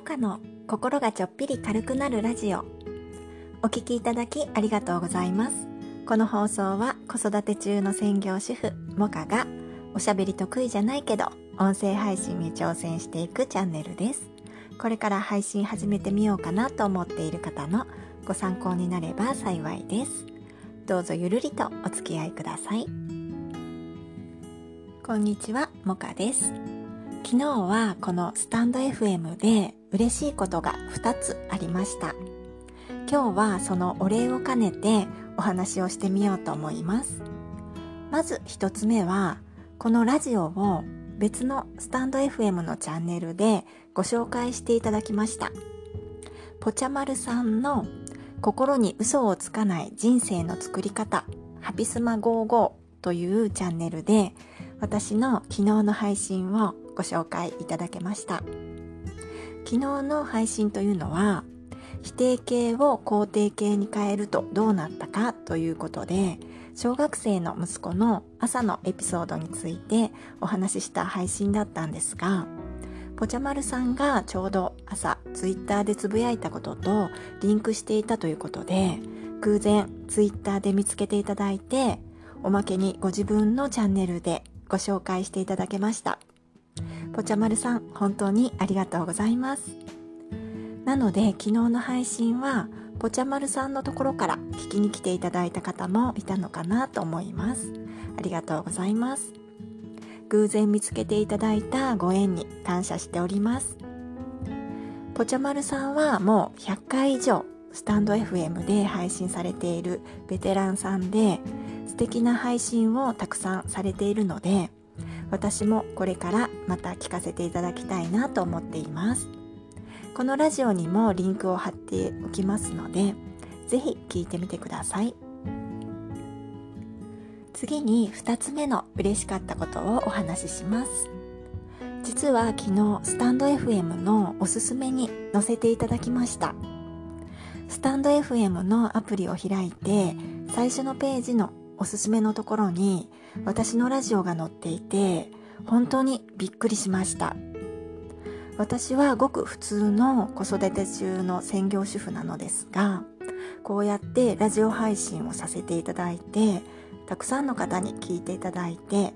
モカの心がちょっぴり軽くなるラジオ。お聞きいただきありがとうございます。この放送は子育て中の専業主婦モカがおしゃべり得意じゃないけど音声配信に挑戦していくチャンネルです。これから配信始めてみようかなと思っている方のご参考になれば幸いです。どうぞゆるりとお付き合いください。こんにちはモカです。昨日はこのスタンド FM で嬉しいことが2つありました。今日はそのお礼を兼ねてお話をしてみようと思います。まず1つ目はこのラジオを別のスタンド FM のチャンネルでご紹介していただきました。ぽちゃまるさんの心に嘘をつかない人生の作り方ハピスマ55というチャンネルで私の昨日の配信をご紹介いただけました。昨日の配信というのは否定形を肯定形に変えるとどうなったかということで小学生の息子の朝のエピソードについてお話しした配信だったんですがぽちゃまるさんがちょうど朝ツイッターでつぶやいたこととリンクしていたということで偶然ツイッターで見つけていただいておまけにご自分のチャンネルでご紹介していただけました。ぽちゃまるさん本当にありがとうございます。なので昨日の配信はぽちゃまるさんのところから聞きに来ていただいた方もいたのかなと思います。ありがとうございます。偶然見つけていただいたご縁に感謝しております。ぽちゃまるさんはもう100回以上スタンド FM で配信されているベテランさんで素敵な配信をたくさんされているので私もこれからまた聞かせていただきたいなと思っています。このラジオにもリンクを貼っておきますのでぜひ聞いてみてください。次に2つ目の嬉しかったことをお話しします。実は昨日スタンド FM のおすすめに載せていただきました。スタンド FM のアプリを開いて最初のページのおすすめのところに私のラジオが載っていて本当にびっくりしました。私はごく普通の子育て中の専業主婦なのですがこうやってラジオ配信をさせていただいてたくさんの方に聞いていただいて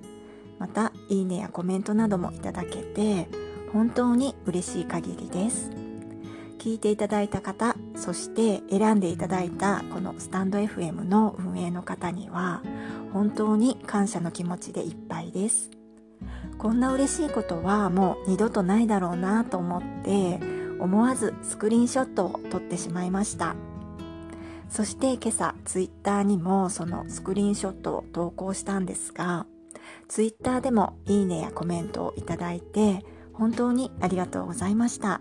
またいいねやコメントなどもいただけて本当に嬉しい限りです。聞いていただいた方そして選んでいただいたこのスタンド FM の運営の方には本当に感謝の気持ちでいっぱいです。こんな嬉しいことはもう二度とないだろうなと思って思わずスクリーンショットを撮ってしまいました。そして今朝ツイッターにもそのスクリーンショットを投稿したんですがツイッターでもいいねやコメントをいただいて本当にありがとうございました。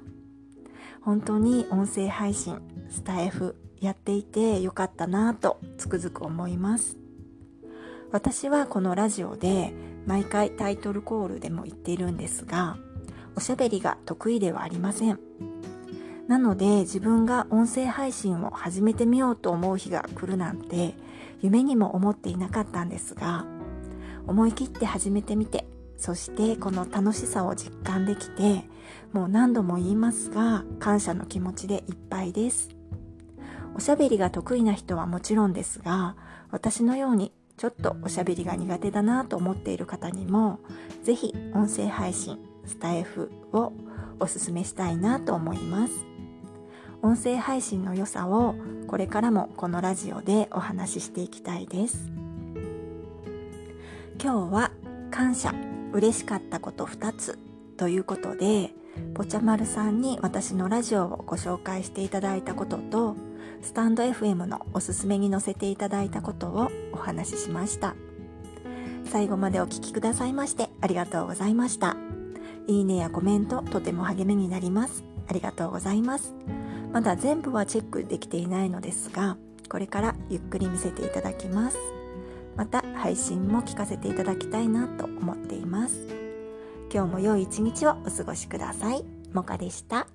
本当に音声配信スタイフやっていてよかったなぁとつくづく思います。私はこのラジオで毎回タイトルコールでも言っているんですがおしゃべりが得意ではありません。なので自分が音声配信を始めてみようと思う日が来るなんて夢にも思っていなかったんですが思い切って始めてみてそしてこの楽しさを実感できてもう何度も言いますが感謝の気持ちでいっぱいです。おしゃべりが得意な人はもちろんですが私のようにちょっとおしゃべりが苦手だなと思っている方にもぜひ音声配信スタイフをおすすめしたいなと思います。音声配信の良さをこれからもこのラジオでお話ししていきたいです。今日は感謝。嬉しかったこと2つということでぽちゃまるさんに私のラジオをご紹介していただいたこととスタンド FM のおすすめに載せていただいたことをお話ししました。最後までお聴きくださいましてありがとうございました。いいねやコメントとても励みになります。ありがとうございます。まだ全部はチェックできていないのですがこれからゆっくり見せていただきます。また配信も聞かせていただきたいなと思っています今日も良い一日をお過ごしください。もかでした。